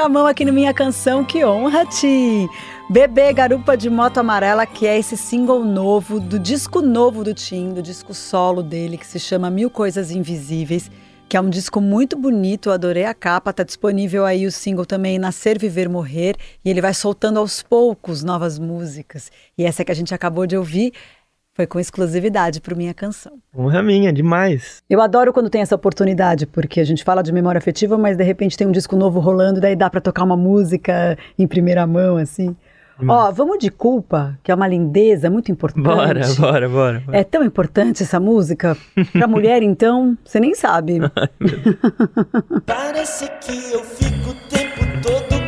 Speaker 1: Primeira mão aqui no Minha Canção, que honra, Tim! Bebê Garupa de Moto Amarela, que é esse single novo, do disco novo do Tim, do disco solo dele, que se chama Mil Coisas Invisíveis, que é um disco muito bonito, adorei a capa, tá disponível aí o single também Nascer, Viver, Morrer, e ele vai soltando aos poucos novas músicas. E essa que a gente acabou de ouvir foi com exclusividade para Minha Canção.
Speaker 2: Honra minha, demais.
Speaker 1: Eu adoro quando tem essa oportunidade, porque a gente fala de memória afetiva, mas de repente tem um disco novo rolando, daí dá para tocar uma música em primeira mão, assim. Ó, vamos de culpa, que é uma lindeza muito importante.
Speaker 2: Bora, bora, bora. bora.
Speaker 1: É tão importante essa música. Pra mulher, então, você nem sabe.
Speaker 3: Parece que eu fico o tempo todo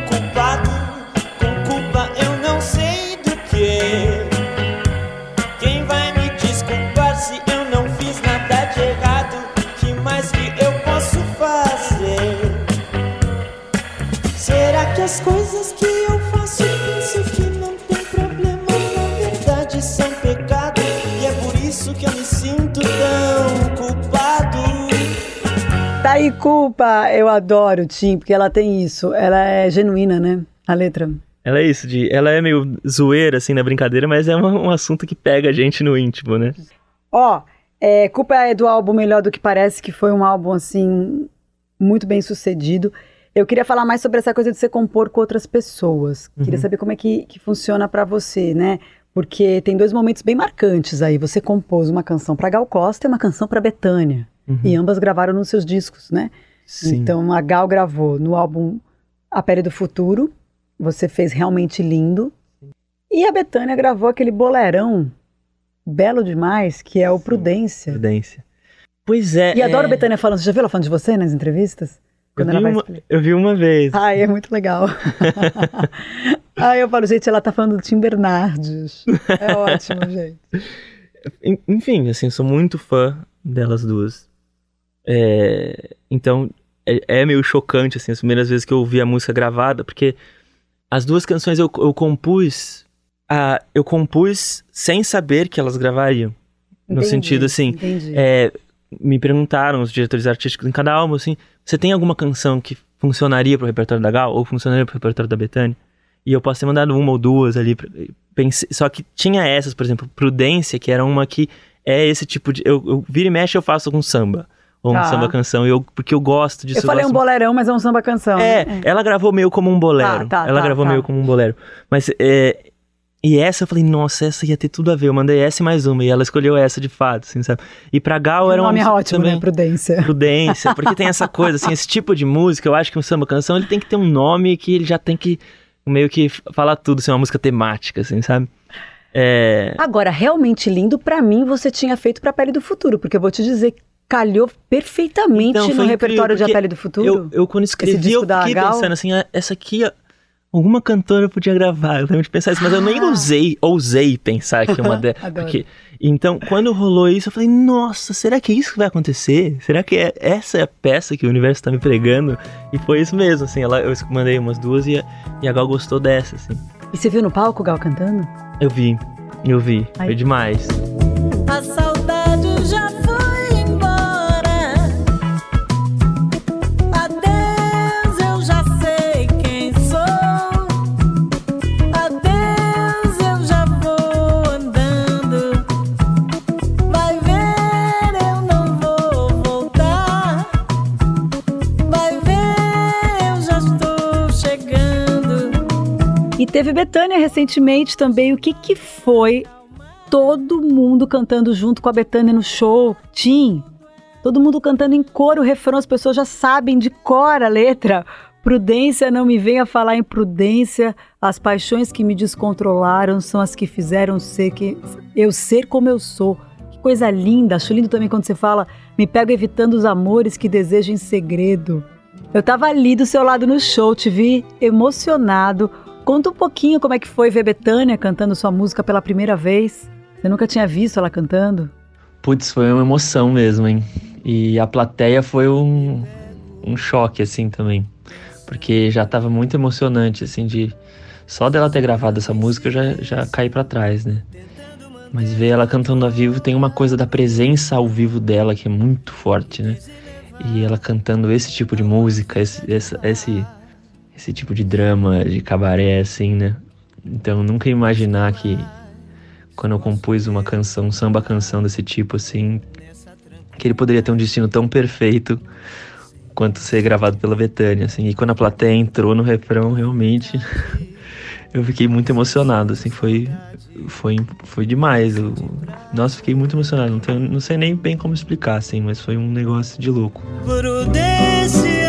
Speaker 3: Será que as coisas que eu faço penso que não tem problema? Na verdade são pecado. E é por isso que eu me sinto tão culpado.
Speaker 1: tá aí, culpa. Eu adoro, Tim, porque ela tem isso. Ela é genuína, né? A letra.
Speaker 2: Ela é isso, de, ela é meio zoeira, assim, na brincadeira, mas é um, um assunto que pega a gente no íntimo, né?
Speaker 1: Ó, é, culpa é do álbum Melhor do que Parece, que foi um álbum, assim, muito bem sucedido. Eu queria falar mais sobre essa coisa de você compor com outras pessoas. Queria
Speaker 2: Uhum.
Speaker 1: saber como é que, que funciona pra você, né? Porque tem dois momentos bem marcantes aí. Você compôs uma canção pra Gal Costa e uma canção pra Betânia.
Speaker 2: Uhum.
Speaker 1: E ambas gravaram nos seus discos, né?
Speaker 2: Sim.
Speaker 1: Então a Gal gravou no álbum A Pele do Futuro, você fez realmente lindo. E a Betânia gravou aquele bolerão belo demais, que é o Prudência.
Speaker 2: Prudência. Pois é.
Speaker 1: E adoro
Speaker 2: é...
Speaker 1: Betânia falando. Você já viu ela falando de você nas entrevistas?
Speaker 2: Eu
Speaker 1: Quando
Speaker 2: vi,
Speaker 1: ela vai
Speaker 2: uma,
Speaker 1: explicar.
Speaker 2: eu vi uma vez.
Speaker 1: Ai, é muito legal. Ai, eu falo, gente, ela tá falando do Tim Bernardes. É ótimo, gente.
Speaker 2: En- Enfim, assim, eu sou muito fã delas duas. É, Então, é, é meio chocante, assim, as primeiras vezes que eu ouvi a música gravada, porque as duas canções eu, eu compus ah, eu compus sem saber que elas gravariam. No
Speaker 1: Entendi,
Speaker 2: sentido assim,
Speaker 1: entendi.
Speaker 2: é, me perguntaram os diretores artísticos em cada álbum assim, você tem alguma canção que funcionaria pro repertório da Gal ou funcionaria pro repertório da Bethânia? E eu posso ter mandado uma ou duas ali. Pensei, só que tinha essas, por exemplo, Prudência, que era uma que é esse tipo de. Eu, eu vira e mexe eu faço com samba. Ou um
Speaker 1: Tá.
Speaker 2: samba canção, eu, porque eu gosto disso.
Speaker 1: Eu falei um
Speaker 2: gosto
Speaker 1: boleirão, mas é um samba canção.
Speaker 2: é,
Speaker 1: né?
Speaker 2: ela gravou meio como um bolero.
Speaker 1: Tá, tá,
Speaker 2: ela
Speaker 1: tá,
Speaker 2: gravou
Speaker 1: tá.
Speaker 2: meio como um bolero. Mas é. E essa eu falei, nossa, essa ia ter tudo a ver. Eu mandei essa e mais uma. E ela escolheu essa de fato, assim, sabe? E pra Gal era
Speaker 1: o
Speaker 2: uma
Speaker 1: nome é
Speaker 2: música
Speaker 1: ótimo,
Speaker 2: também.
Speaker 1: né? Prudência.
Speaker 2: Prudência, porque tem essa coisa, assim, esse tipo de música, eu acho que um samba canção ele tem que ter um nome que ele já tem que meio que falar tudo, assim, uma música temática, assim, sabe? É.
Speaker 1: Agora, realmente lindo, pra mim, você tinha feito pra Pele do Futuro, porque eu vou te dizer, calhou perfeitamente
Speaker 2: Então,
Speaker 1: no
Speaker 2: foi
Speaker 1: repertório
Speaker 2: incrível,
Speaker 1: de A Pele do Futuro.
Speaker 2: Eu, eu quando escrevi, eu fiquei pensando assim, ah, essa aqui, alguma cantora podia gravar. Eu lembro de pensar isso, mas eu nem
Speaker 1: Ah.
Speaker 2: ousei, ousei pensar que uma delas.
Speaker 1: Adoro.
Speaker 2: porque Então, quando rolou isso, eu falei, nossa, será que é isso que vai acontecer? Será que é, essa é a peça que o universo tá me pregando? E foi isso mesmo, assim, ela, eu mandei umas duas e a, e a Gal gostou dessa, assim.
Speaker 1: E você viu no palco o Gal cantando?
Speaker 2: Eu vi, eu vi,
Speaker 1: Ai.
Speaker 2: foi demais.
Speaker 8: A
Speaker 1: teve Betânia recentemente também. O que que foi todo mundo cantando junto com a Betânia no show? Tim, todo mundo cantando em coro o refrão, as pessoas já sabem de cor a letra. Prudência, não me venha falar em prudência. As paixões que me descontrolaram são as que fizeram ser que eu ser como eu sou. Que coisa linda. Acho lindo também quando você fala, me pego evitando os amores que desejo em segredo. Eu tava ali do seu lado no show, te vi emocionado. Conta um pouquinho como é que foi ver Betânia cantando sua música pela primeira vez. Você nunca tinha visto ela cantando?
Speaker 2: Putz, foi uma emoção mesmo, hein? E a plateia foi um, um choque, assim, também. Porque já tava muito emocionante, assim, de... Só dela ter gravado essa música eu já, já caí pra trás, né? Mas ver ela cantando ao vivo tem uma coisa da presença ao vivo dela que é muito forte, né? E ela cantando esse tipo de música, esse, esse, esse, esse tipo de drama, de cabaré, assim, né? Então nunca imaginar que quando eu compus uma canção, um samba canção desse tipo, assim, que ele poderia ter um destino tão perfeito quanto ser gravado pela Betânia, assim. E quando a plateia entrou no refrão, realmente, eu fiquei muito emocionado, assim, foi foi foi demais. Eu, nossa, fiquei muito emocionado. Não, tenho, não sei nem bem como explicar, assim, mas foi um negócio de louco.
Speaker 5: Prudência, não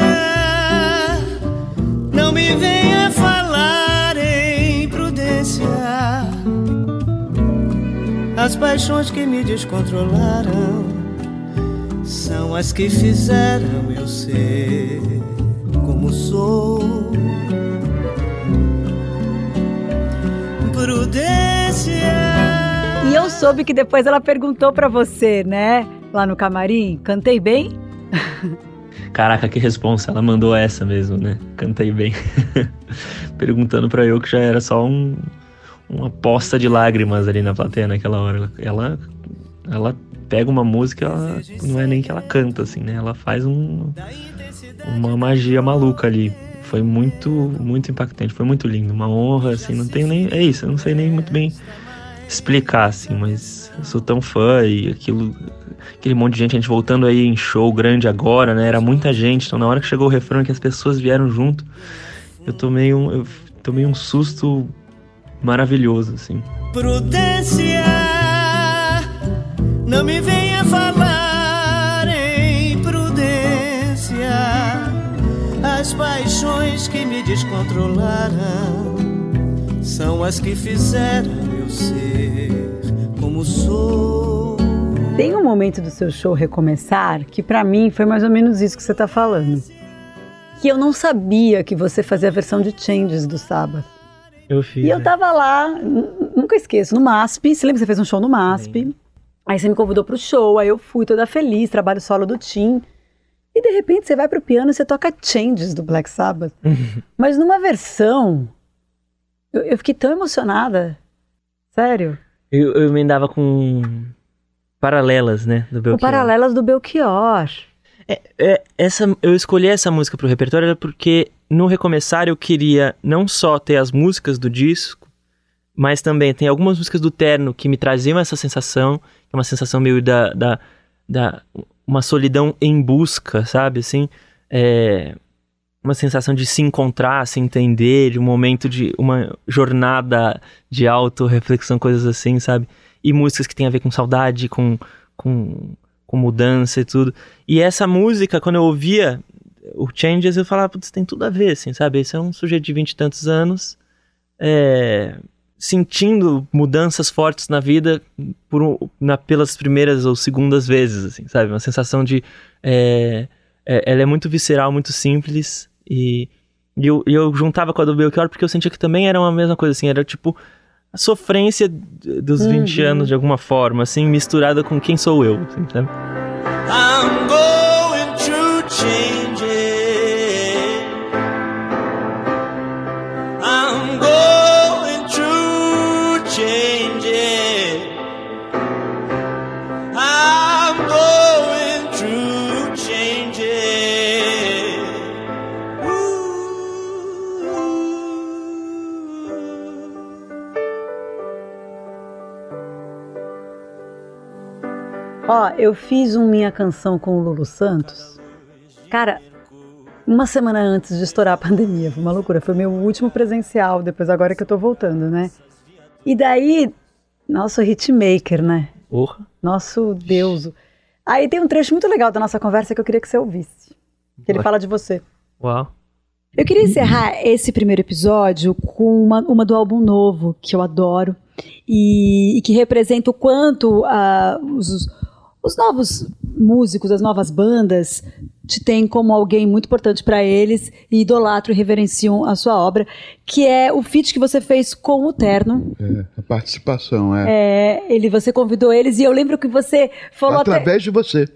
Speaker 5: venha falar em prudência. As paixões que me descontrolaram são as que fizeram eu ser como sou. Prudência.
Speaker 1: E eu soube que depois ela perguntou pra você, né? Lá no camarim, cantei bem?
Speaker 2: Caraca, que responsa, ela mandou essa mesmo, né? Cantei bem. Perguntando pra eu que já era só um, uma poça de lágrimas ali na plateia naquela hora. Ela, ela pega uma música, ela, não é nem que ela canta, assim, né? Ela faz um, uma magia maluca ali. Foi muito, muito impactante, foi muito lindo, uma honra, assim, não tenho nem. É isso, eu não sei nem muito bem explicar, assim, mas eu sou tão fã e aquilo. Aquele monte de gente, a gente voltando aí em show grande agora, né? Era muita gente, então na hora que chegou o refrão que as pessoas vieram junto, eu tomei um, eu tomei um susto maravilhoso, assim.
Speaker 5: Prudência, não me venha falar em prudência. As paixões que me descontrolaram são as que fizeram eu ser como sou.
Speaker 1: Tem um momento do seu show recomeçar que pra mim foi mais ou menos isso que você tá falando. Que eu não sabia que você fazia a versão de Changes do sábado.
Speaker 2: Eu fiz.
Speaker 1: E eu
Speaker 2: né?
Speaker 1: tava lá, nunca esqueço, no MASP. Você lembra que você fez um show no MASP? Aí você me convidou pro show, aí eu fui toda feliz, trabalho solo do Tim. E de repente você vai pro piano e você toca Changes do Black Sabbath. Mas numa versão. Eu, eu fiquei tão emocionada. Sério?
Speaker 2: Eu, eu emendava com paralelas, né? Do
Speaker 1: O
Speaker 2: Belchior.
Speaker 1: Paralelas do Belchior.
Speaker 2: É, essa, eu escolhi essa música pro repertório porque no Recomeçar eu queria não só ter as músicas do disco, mas também tem algumas músicas do Terno que me traziam essa sensação, que é uma sensação meio da, da, da uma solidão em busca, sabe, assim, é, uma sensação de se encontrar, se entender, de um momento de uma jornada de auto-reflexão, coisas assim, sabe, e músicas que tem a ver com saudade, com, com, com mudança e tudo. E essa música, quando eu ouvia o Changes, eu falava, putz, tem tudo a ver, assim, sabe? Esse é um sujeito de vinte e tantos anos, é, sentindo mudanças fortes na vida por, na, pelas primeiras ou segundas vezes, assim, sabe? Uma sensação de... é, é, ela é muito visceral, muito simples, e, e eu, eu juntava com a do Belchior porque eu sentia que também era uma mesma coisa, assim, era tipo a sofrência dos 20 anos de alguma forma, assim, misturada com quem sou eu, assim, sabe?
Speaker 5: I'm
Speaker 1: Ó, eu fiz um Minha Canção com o Lulu Santos. Cara, uma semana antes de estourar a pandemia. Foi uma loucura. Foi meu último presencial, depois agora que eu tô voltando, né? E daí, nosso hitmaker, né?
Speaker 2: Porra.
Speaker 1: Nosso deuso. Aí tem um trecho muito legal da nossa conversa que eu queria que você ouvisse. Que ele fala de você.
Speaker 2: Uau.
Speaker 1: Eu queria encerrar esse primeiro episódio com uma, uma do álbum novo, que eu adoro, e, e que representa o quanto ah, os, os novos músicos, as novas bandas, te têm como alguém muito importante para eles e idolatram e reverenciam a sua obra, que é o feat que você fez com o Terno.
Speaker 9: É, a participação, é.
Speaker 1: É, ele, você convidou eles e eu lembro que você falou até...
Speaker 9: Através de você.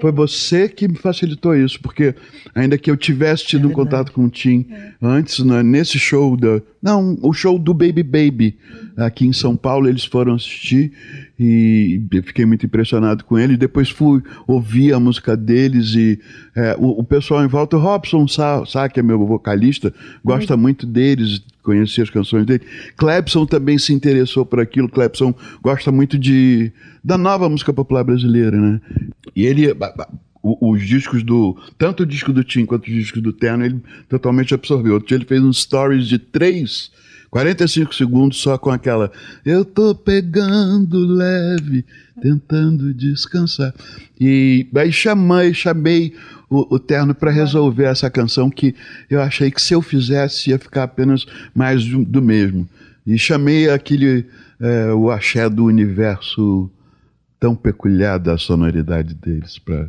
Speaker 9: Foi você que me facilitou isso, porque ainda que eu tivesse tido um contato com o Tim antes, né, nesse show da. Não, o show do Baby Baby, aqui em São Paulo, eles foram assistir e eu fiquei muito impressionado com ele. Depois fui ouvir a música deles e é, o, o pessoal em volta, o Robson Sá, Sá, que é meu vocalista, gosta muito deles, conhecia as canções dele. Clebson também se interessou por aquilo. Clebson gosta muito de da nova música popular brasileira, né? E ele os discos do tanto o disco do Tim quanto os discos do Terno ele totalmente absorveu. Ele fez um stories de três 45 segundos só com aquela Eu tô pegando leve, tentando descansar. E aí chamei, chamei o, o Terno para resolver essa canção que eu achei que se eu fizesse ia ficar apenas mais do, do mesmo. E chamei aquele é, o axé do universo tão peculiar da sonoridade deles para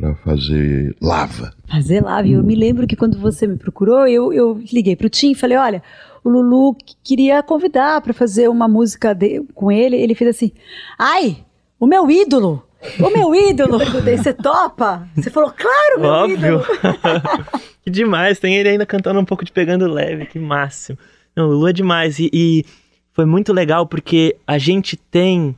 Speaker 9: para fazer lava.
Speaker 1: Fazer lá, viu? Eu me lembro que quando você me procurou, eu, eu liguei pro Tim e falei: olha, o Lulu qu- queria convidar para fazer uma música de- com ele. Ele fez assim: ai, o meu ídolo! O meu ídolo! Você topa? Você falou, claro, meu
Speaker 2: Óbvio.
Speaker 1: ídolo!
Speaker 2: que demais. Tem ele ainda cantando um pouco de Pegando Leve. Que máximo. Não, o Lulu é demais. E, e foi muito legal porque a gente tem...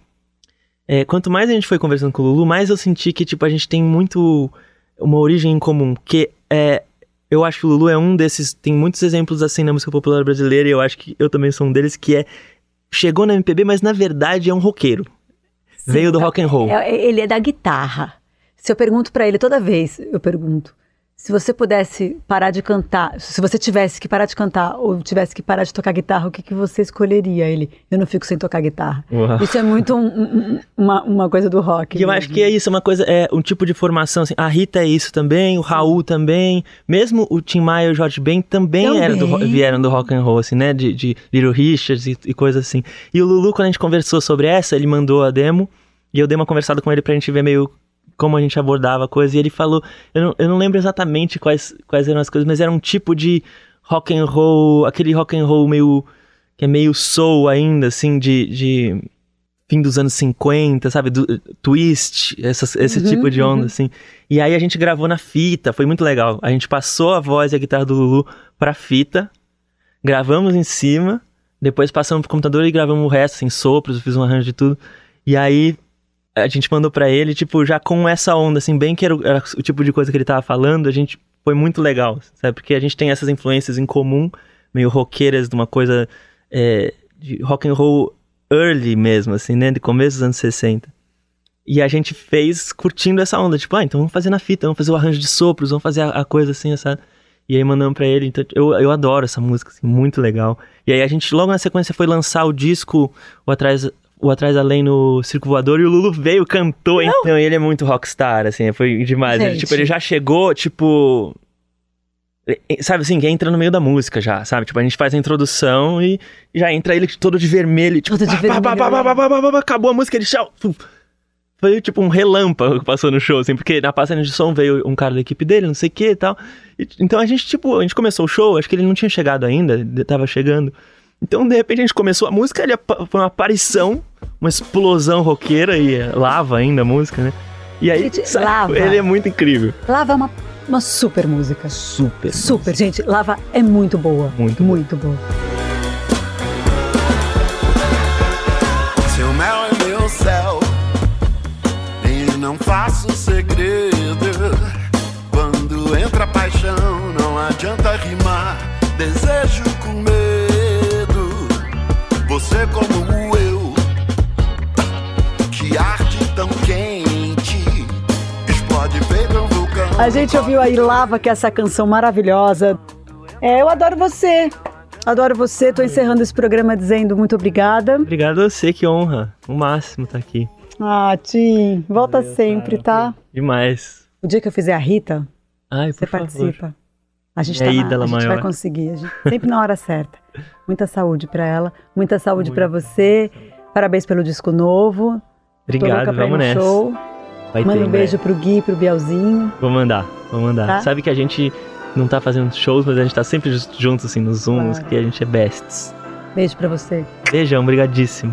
Speaker 2: é, quanto mais a gente foi conversando com o Lulu, mais eu senti que, tipo, a gente tem muito... Uma origem em comum. Que é... Eu acho que o Lulu é um desses... Tem muitos exemplos assim na música popular brasileira. E eu acho que eu também sou um deles. Que é... Chegou na MPB, mas na verdade é um roqueiro. Veio do rock and roll.
Speaker 1: É, ele é da guitarra. Se eu pergunto pra ele toda vez, eu pergunto: se você pudesse parar de cantar, se você tivesse que parar de cantar ou tivesse que parar de tocar guitarra, o que, que você escolheria? Ele, eu não fico sem tocar guitarra.
Speaker 2: Uau.
Speaker 1: Isso é muito um- um- uma, uma coisa do rock.
Speaker 2: E eu
Speaker 1: mesmo.
Speaker 2: acho que é isso, é uma coisa, é um tipo de formação, assim, a Rita é isso também, o Raul também, mesmo o Tim Maia e o Jorge Ben também,
Speaker 1: Também.
Speaker 2: Do vieram do rock and roll, assim, né, de, de Little Richards e, e coisas assim. E o Lulu, quando a gente conversou sobre essa, ele mandou a demo, e eu dei uma conversada com ele pra gente ver meio como a gente abordava a coisa, e ele falou, eu não, eu não lembro exatamente quais, quais eram as coisas, mas era um tipo de rock and roll, aquele rock and roll meio, que é meio soul ainda, assim, de... de fim dos anos 50, sabe? Do, twist, essas- esse
Speaker 1: Uhum,
Speaker 2: tipo de onda,
Speaker 1: uhum.
Speaker 2: assim. E aí a gente gravou na fita, foi muito legal. A gente passou a voz e a guitarra do Lulu pra fita, gravamos em cima, Depois passamos pro computador e gravamos o resto, assim, sopros, eu fiz um arranjo de tudo. E aí a gente mandou pra ele, tipo, já com essa onda, assim, bem que era o, era o tipo de coisa que ele tava falando, a gente foi muito legal, sabe? Porque a gente tem essas influências em comum, meio roqueiras, de uma coisa é, de rock and roll early mesmo, assim, né? De começo dos anos 60. E a gente fez curtindo essa onda, tipo, ah, então vamos fazer na fita, vamos fazer o arranjo de sopros, vamos fazer a, a coisa assim, essa. E aí mandamos pra ele. Então, eu, eu adoro essa música, assim, muito legal. E aí a gente, logo na sequência, foi lançar o disco O Atrás, o Atrás Além no Circo Voador e o Lulu veio, cantou, Não. então ele é muito rockstar, assim, foi demais. Ele, tipo, ele já chegou, tipo. Sabe assim, que entra no meio da música já, sabe? Tipo, a gente faz a introdução e já entra ele todo de vermelho, tipo,
Speaker 1: todo de
Speaker 2: vermelho. acabou a música, ele tchau. Foi tipo um relâmpago que passou no show, assim, porque na passagem de som veio um cara da equipe dele, não sei o que e tal. Então a gente, tipo, a gente começou o show, acho que ele não tinha chegado ainda, tava chegando. Então, de repente, a gente começou a música, ele foi uma aparição, uma explosão roqueira e é, lava ainda a música, né? E aí,
Speaker 1: Gente,
Speaker 2: sabe,
Speaker 1: Lava.
Speaker 2: ele é muito incrível.
Speaker 1: Lava é uma, uma super música.
Speaker 2: Super.
Speaker 1: Super, gente. Lava é muito boa.
Speaker 2: Muito
Speaker 1: Muito boa.
Speaker 10: Seu mel é meu céu e não faço segredo. Quando entra paixão, não adianta rimar. Desejo com medo. Você como eu, que arde tão quente, explode feito um vulcão.
Speaker 1: A gente ouviu aí Lava, que é essa canção maravilhosa. É, eu adoro você. Adoro você. Tô encerrando esse programa dizendo muito obrigada.
Speaker 2: Obrigado a você, que honra. O máximo tá aqui.
Speaker 1: Ah, Tim, volta sempre, tá?
Speaker 2: Demais.
Speaker 1: O dia que eu fizer a Rita,
Speaker 2: Ai,
Speaker 1: você
Speaker 2: por favor.
Speaker 1: A gente, tá na- a gente vai conseguir. a gente- sempre na hora certa. Muita saúde pra ela, muita saúde pra você. Parabéns pelo disco novo.
Speaker 2: Obrigado, vamos nessa.
Speaker 1: show.
Speaker 2: Vai
Speaker 1: Manda
Speaker 2: ter,
Speaker 1: um
Speaker 2: em
Speaker 1: beijo
Speaker 2: breve.
Speaker 1: pro Gui pro Bielzinho.
Speaker 2: Vou mandar, vou mandar.
Speaker 1: Tá?
Speaker 2: Sabe que a gente não tá fazendo shows, mas a gente tá sempre juntos, assim, nos Zooms,
Speaker 1: Claro.
Speaker 2: que a gente é bests.
Speaker 1: Beijo pra você.
Speaker 2: Beijão, brigadíssimo.